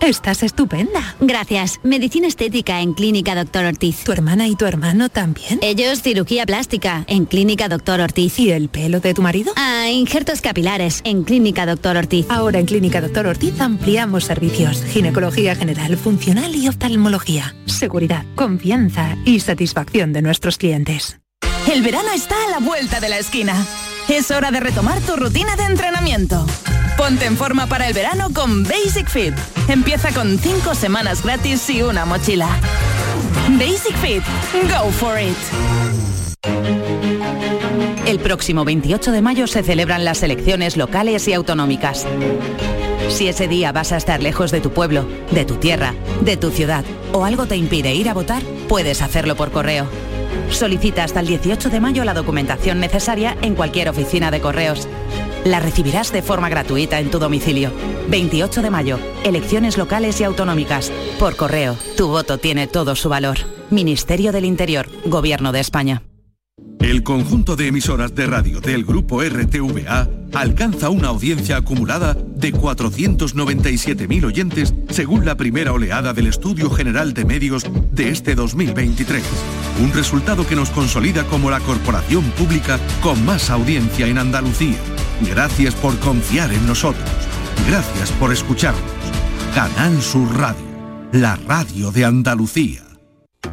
Estás estupenda. Gracias. Medicina estética en Clínica Doctor Ortiz. ¿Tu hermana y tu hermano también? Ellos cirugía plástica en Clínica Doctor Ortiz. ¿Y el pelo de tu marido? Ah, injertos capilares en Clínica Doctor Ortiz.
Ahora en Clínica Doctor Ortiz ampliamos servicios. Ginecología general, funcional y oftalmología. Seguridad, confianza y satisfacción de nuestros clientes.
El verano está a la vuelta de la esquina. Es hora de retomar tu rutina de entrenamiento. Ponte en forma para el verano con Basic Fit. Empieza con 5 semanas gratis y una mochila. Basic Fit. Go for it. El próximo 28 de mayo se celebran las elecciones locales y autonómicas. Si ese día vas a estar lejos de tu pueblo, de tu tierra, de tu ciudad o algo te impide ir a votar, puedes hacerlo por correo. Solicita hasta el 18 de mayo la documentación necesaria en cualquier oficina de correos. La recibirás de forma gratuita en tu domicilio. 28 de mayo, elecciones locales y autonómicas. Por correo, tu voto tiene todo su valor. Ministerio del Interior, Gobierno de España.
El conjunto de emisoras de radio del grupo RTVA alcanza una audiencia acumulada de 497.000 oyentes según la primera oleada del Estudio General de Medios de este 2023. Un resultado que nos consolida como la corporación pública con más audiencia en Andalucía. Gracias por confiar en nosotros. Gracias por escucharnos. Canal Sur Radio, la radio de Andalucía.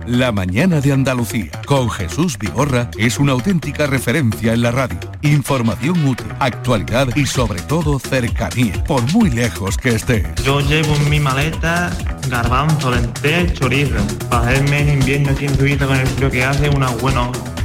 La mañana de Andalucía con Jesús Vigorra es una auténtica referencia en la radio. Información útil, actualidad y sobre todo cercanía, por muy lejos que estés.
Yo llevo en mi maleta garbanzo, lentejas y chorizo. Para hacerme en invierno aquí en Suiza con el frío que hace unas buenas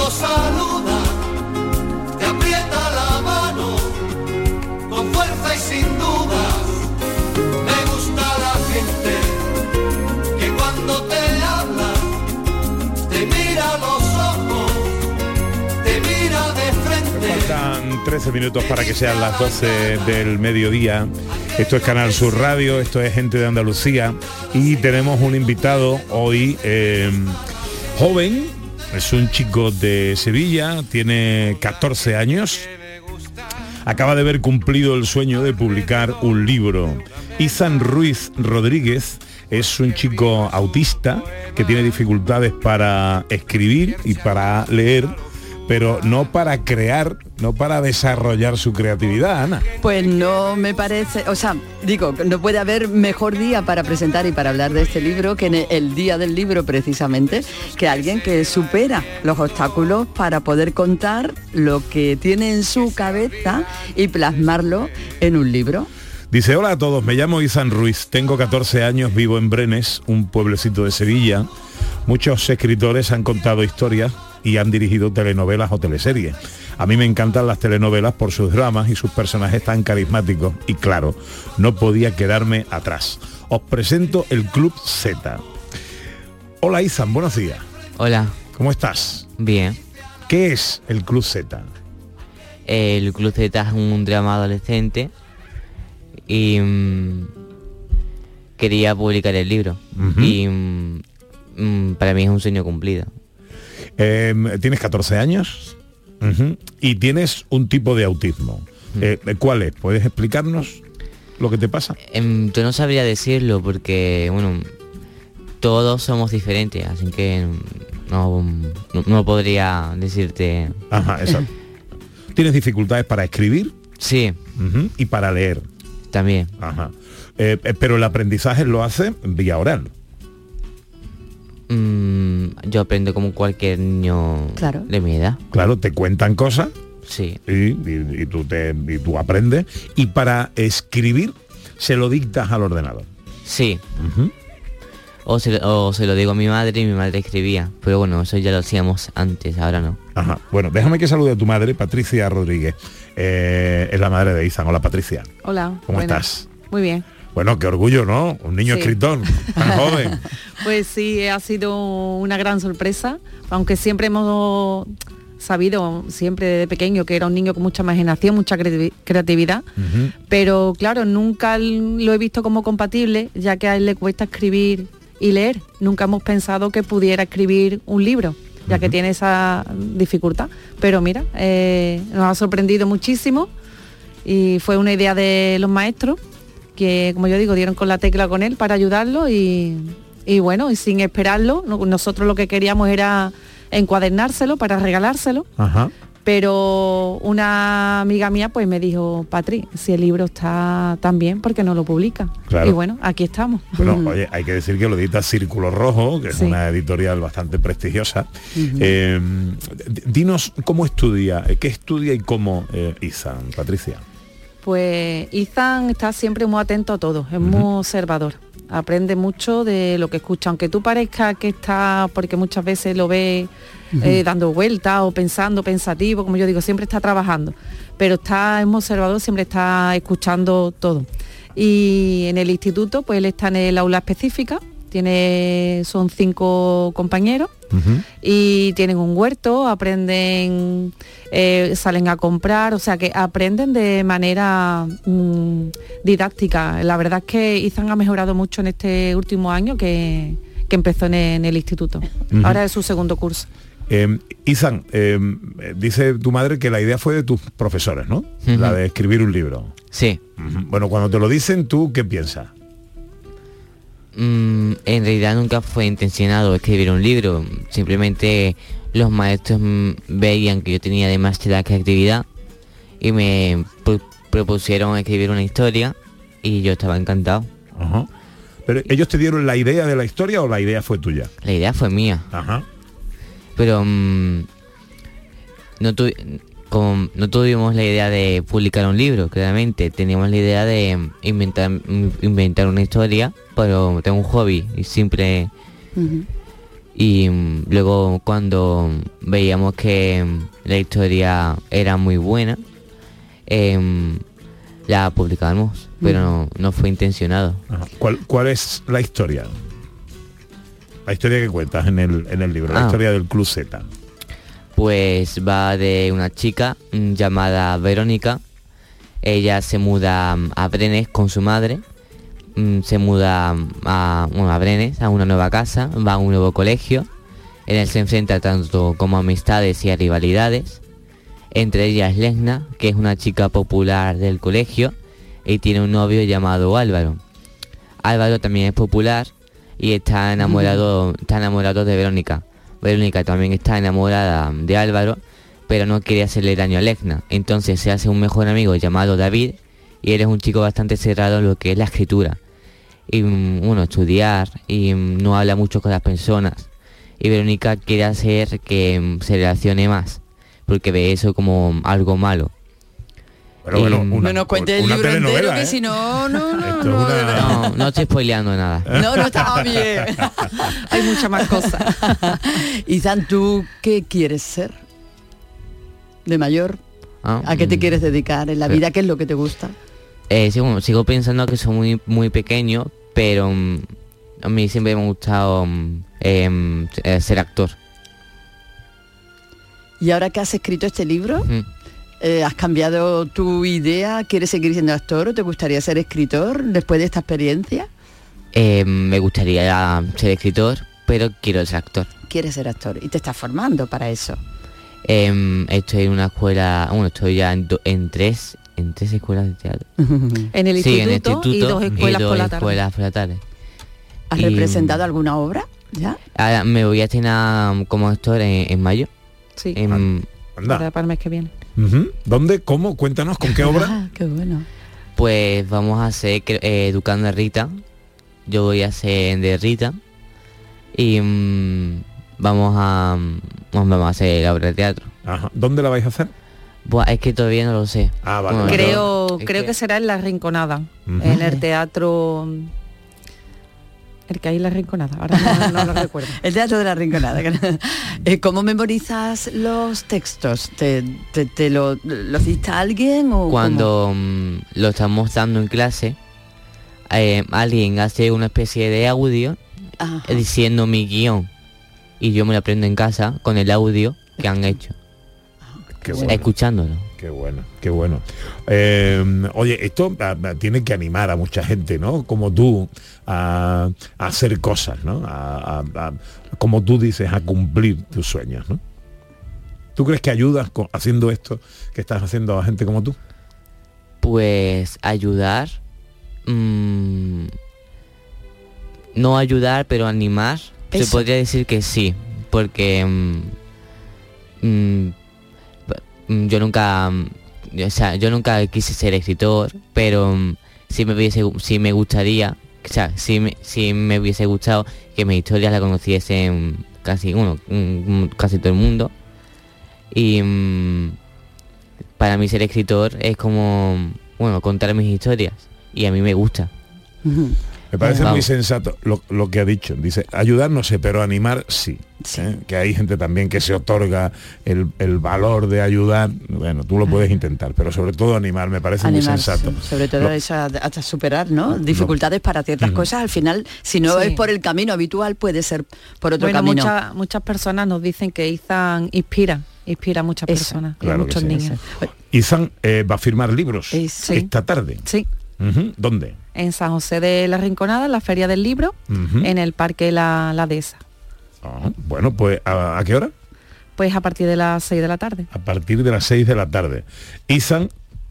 Cuando saluda te aprieta la mano con fuerza y sin dudas. Me gusta la gente que cuando te habla te mira a los ojos, te mira de frente.
Faltan 13 minutos para que sean las 12 del mediodía. Esto es Canal Sur Radio, esto es Gente de Andalucía y tenemos un invitado hoy eh, joven, es un chico de Sevilla, tiene 14 años, acaba de haber cumplido el sueño de publicar un libro. Izan Ruiz Rodríguez es un chico autista que tiene dificultades para escribir y para leer, pero no para crear, no para desarrollar su creatividad, Ana.
Pues no me parece, o sea, digo, no puede haber mejor día para presentar y para hablar de este libro que en el día del libro precisamente, que alguien que supera los obstáculos para poder contar lo que tiene en su cabeza y plasmarlo en un libro.
Dice, hola a todos, me llamo Izan Ruiz, tengo 14 años, vivo en Brenes, un pueblecito de Sevilla. Muchos escritores han contado historias y han dirigido telenovelas o teleseries. A mí me encantan las telenovelas por sus dramas y sus personajes tan carismáticos y claro, no podía quedarme atrás. Os presento el Club Z. Hola Izan, buenos días.
Hola.
¿Cómo estás?
Bien.
¿Qué es el Club Z?
El Club Z es un drama adolescente y mm, quería publicar el libro. Y mm, mm, para mí es un sueño cumplido.
Em, tienes 14 años y tienes un tipo de autismo. Eh, ¿Cuál es? ¿Puedes explicarnos lo que te pasa?
Em, yo no sabría decirlo porque, bueno, todos somos diferentes, así que no, no, no podría decirte...
Ajá, exacto. (laughs) ¿Tienes dificultades para escribir?
Sí.
Y para leer.
También.
Ajá. Eh, eh, pero el aprendizaje lo hace vía oral.
Yo aprendo como cualquier niño
Claro.
de mi edad.
Claro, te cuentan cosas.
Sí.
Y, y- y tú te y tú aprendes. Y para escribir se lo dictas al ordenador.
Sí. o, se, lo- o se lo digo a mi madre y mi madre escribía. Pero bueno, eso ya lo hacíamos antes, ahora no.
Ajá. Bueno, déjame que salude a tu madre, Patricia Rodríguez. Eh, es la madre de Izan. Hola, Patricia.
Hola.
¿Cómo
buenas.
estás?
Muy bien.
Bueno, qué orgullo, ¿no? Un niño
Sí.
escritor, tan (laughs) joven.
Pues sí, ha sido una gran sorpresa, aunque siempre hemos sabido, siempre desde pequeño, que era un niño con mucha imaginación, mucha creati- creatividad, pero claro, nunca lo he visto como compatible, ya que a él le cuesta escribir y leer. Nunca hemos pensado que pudiera escribir un libro, ya que tiene esa dificultad. Pero mira, eh, nos ha sorprendido muchísimo y fue una idea de los maestros que, como yo digo, dieron con la tecla con él para ayudarlo y, y bueno, y sin esperarlo, no- nosotros lo que queríamos era encuadernárselo para regalárselo,
Ajá.
pero una amiga mía pues me dijo, Patri, si el libro está tan bien, ¿por qué no lo publica?
Claro.
Y bueno, aquí estamos.
Bueno, (laughs) oye, hay que decir que lo edita Círculo Rojo, que es
Sí.
una editorial bastante prestigiosa. Eh, dinos cómo estudia, qué estudia y cómo eh, Izan, Patricia.
Pues Ethan está siempre muy atento a todo, es muy observador. Aprende mucho de lo que escucha, aunque tú parezca que está, porque muchas veces lo ve eh, dando vueltas o pensando, pensativo, como yo digo, siempre está trabajando, pero está es muy observador, siempre está escuchando todo. Y en el instituto, pues él está en el aula específica, tiene, son cinco compañeros y tienen un huerto, aprenden, eh, salen a comprar, o sea que aprenden de manera mm, didáctica. La verdad es que Izan ha mejorado mucho en este último año que, que empezó en el, en el instituto. Ahora es su segundo curso.
Eh, Izan, eh, dice tu madre que la idea fue de tus profesores, ¿no? La de escribir un libro.
Sí.
Bueno, cuando te lo dicen, ¿tú qué piensas?
Mm, en realidad nunca fue intencionado escribir un libro, simplemente los maestros mm, veían que yo tenía demasiada creatividad y me pro- propusieron escribir una historia y yo estaba encantado.
Ajá. ¿Pero ellos te dieron la idea de la historia o la idea fue tuya?
La idea fue mía.
Ajá.
Pero mm, no, tu- no tuvimos la idea de publicar un libro, claramente. Teníamos la idea de inventar, inventar una historia, pero tengo un hobby y siempre... Y mm, luego cuando veíamos que mm, la historia era muy buena, em, la publicamos, pero no, no fue intencionado.
Ajá. ¿Cuál, cuál es la historia? La historia que cuentas en el, en el libro, la
Ah.
historia del Club Z.
Pues va de una chica mm, llamada Verónica. Ella se muda mm, a Brenes con su madre. Mm, Se muda a, bueno, a Brenes, a una nueva casa, va a un nuevo colegio. En él se enfrenta tanto como a amistades y a rivalidades. Entre ellas Lesna, que es una chica popular del colegio, y tiene un novio llamado Álvaro. Álvaro también es popular y está enamorado, está enamorado de Verónica. Verónica también está enamorada de Álvaro, pero no quiere hacerle daño a Legna. Entonces se hace un mejor amigo llamado David y él es un chico bastante cerrado en lo que es la escritura. Y mm, bueno, estudiar y mm, no habla mucho con las personas. Y Verónica quiere hacer que mm, se relacione más, porque ve eso como algo malo.
Pero bueno, una-
no nos cuentes el libro entero, que
¿eh?
si no, no, no, no,
una-.
No, no estoy spoileando nada.
No, no estaba (laughs) bien.
Hay muchas más cosas.
Izan, ¿tú qué quieres ser? De mayor,
Ah,
¿a qué te
mm.
quieres dedicar en la
Pero-
vida? ¿Qué es lo que te gusta?
Eh, sí, bueno, sigo pensando que soy muy, muy pequeño, pero mm, a mí siempre me ha gustado em, eh, ser actor.
Y ahora que has escrito este libro,
Mm.
Eh, ¿has cambiado tu idea? ¿Quieres seguir siendo actor o te gustaría ser escritor después de esta experiencia?
Eh, me gustaría ser escritor, pero quiero ser actor.
Quieres ser actor y te estás formando para eso.
Em, estoy en una escuela, bueno, estoy ya en, do- en tres, en tres escuelas de teatro. (laughs)
En el
Sí, en
instituto, y dos escuelas por la tarde.
escuelas por la tarde.
¿Has
Y,
representado alguna obra? ¿Ya?
Ahora me voy a estrenar como actor en, en mayo.
Sí.
En-
Anda.
Para, para el mes que viene.
¿Dónde? ¿Cómo? Cuéntanos, ¿con qué (laughs) obra?
Ah, qué bueno.
Pues vamos a hacer eh, Educando a Rita. Yo voy a ser de Rita. Y mm, vamos a mm, vamos a hacer la obra de teatro.
Ajá. ¿Dónde la vais a hacer?
Buah, es que todavía no lo sé.
Ah, vale.
Bueno,
Creo, creo
que-
que será en la Rinconada, en el teatro. El que hay en la Rinconada, ahora no, no lo (laughs) recuerdo.
El teatro de la rinconada. Eh, ¿Cómo memorizas los textos? ¿Te, te, te lo, lo dicta alguien o
Cuando mm, lo estamos dando en clase, eh, alguien hace una especie de audio
Ajá.
diciendo mi guion. Y yo me lo aprendo en casa con el audio que han (laughs) hecho.
Qué bueno.
Escuchándolo.
Qué bueno, qué bueno. Eh, oye, esto ah, ah, tiene que animar a mucha gente, ¿no? Como tú, a, a hacer cosas, ¿no? A- a- a- como tú dices, a cumplir tus sueños, ¿no? ¿Tú crees que ayudas con- haciendo esto que estás haciendo a gente como tú?
Pues ayudar. mm, no ayudar, pero animar. Se
Eso.
podría decir que sí. Porque mm, mm, yo nunca. mm, o sea, yo nunca quise ser escritor, pero mm, sí me hubiese, sí me gustaría. O sea, sí me, me hubiese gustado que mis historias la conociesen casi uno, mm, casi todo el mundo. Y mm, para mí ser escritor es como, bueno, contar mis historias. Y a mí me gusta.
Me parece muy sensato lo, lo que ha dicho. Dice, ayudar no sé, pero animar sí. ¿eh? Que hay gente también que se otorga el, el valor de ayudar. Bueno, tú lo puedes intentar, pero sobre todo animar me parece muy sensato.
sobre todo
Lo-
esa- hasta superar ¿no? dificultades para ciertas cosas al final si no
Sí.
es por el camino habitual puede ser por otro
bueno,
camino
muchas muchas personas nos dicen que Izan inspira, inspira a muchas
Eso,
personas, y a
claro que
muchos
sí.
niños.
Izan eh, va a firmar libros
Sí.
esta tarde.
Sí.
¿Dónde?
En San José de la Rinconada, en la Feria del Libro, en el Parque La, la Dehesa.
Ah, bueno, pues ¿a, a qué hora?
Pues a partir de las 6 de la tarde.
A partir de las 6 de la tarde. Izan,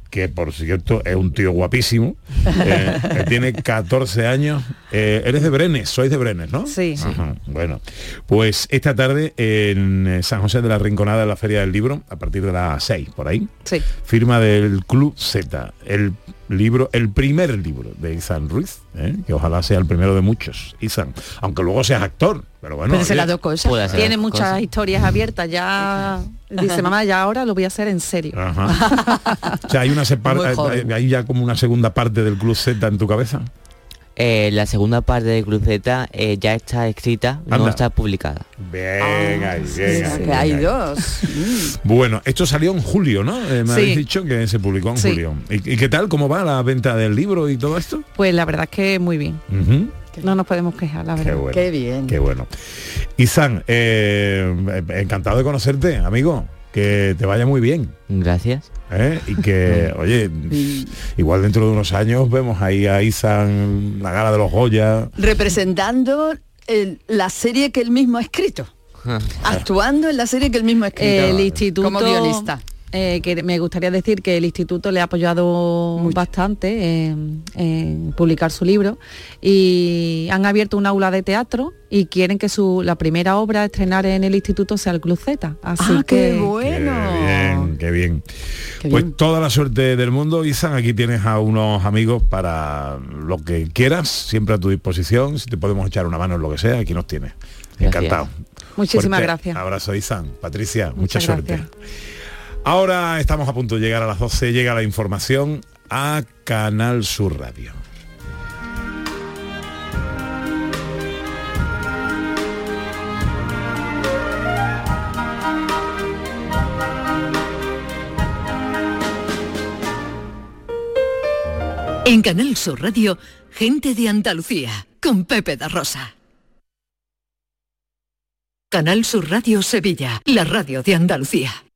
que por cierto es un tío guapísimo, (laughs) eh, que tiene 14 años. Eh, eres de Brenes, sois de Brenes, ¿no?
Sí.
Ajá, Bueno, pues esta tarde en eh, San José de la Rinconada, en la Feria del Libro, a partir de las 6, por ahí.
Sí.
Firma del Club Z, el libro, el primer libro de Izan Ruiz, ¿eh? que ojalá sea el primero de muchos, Izan, aunque luego seas actor, pero bueno.
Puede ser
oye,
las dos cosas.
Tiene muchas
cosas.
historias abiertas, ya (laughs) dice mamá, ya ahora lo voy a hacer en serio.
Ajá. o sea, hay una (laughs) separ-
Muy joven.
hay ya como una segunda parte del Club Z en tu cabeza.
Eh, la segunda parte de Cruz Z eh, ya está escrita, no está publicada.
Bien,
Ah, que hay dos. (laughs)
Bueno, esto salió en julio, ¿no? Eh, me
Sí.
habéis dicho que se publicó en
Sí.
julio. ¿Y, y qué tal? ¿Cómo va la venta del libro y todo esto?
Pues la verdad es que muy bien. No nos podemos quejar, la
Qué
verdad.
bueno.
Qué bien.
Qué bueno. Izan, eh, encantado de conocerte, amigo. Que te vaya muy bien.
Gracias.
¿eh? Y que, (laughs) oye, igual dentro de unos años vemos ahí a Izan la gala de los Goya.
representando el- la serie que él mismo ha escrito actuando en la serie que él mismo ha escrito
El instituto
como guionista
eh, que me gustaría decir que el instituto le ha apoyado bastante en, en publicar su libro y han abierto un aula de teatro y quieren que su la primera obra a estrenar en el instituto sea el Club Z. Así
ah
que
qué bueno
Qué bien, qué bien.
Qué
pues
bien.
toda la suerte del mundo, Izan. Aquí tienes a unos amigos para lo que quieras, siempre a tu disposición. Si te podemos echar una mano en lo que sea, aquí nos tienes.
Gracias.
Encantado.
Muchísimas
Fuerte
gracias.
Abrazo, Izan. Patricia, mucha
Muchas
suerte.
gracias.
Ahora estamos a punto de llegar a las 12, llega la información a Canal Sur Radio.
En Canal Sur Radio, gente de Andalucía, con Pepe da Rosa. Canal Sur Radio Sevilla, la radio de Andalucía.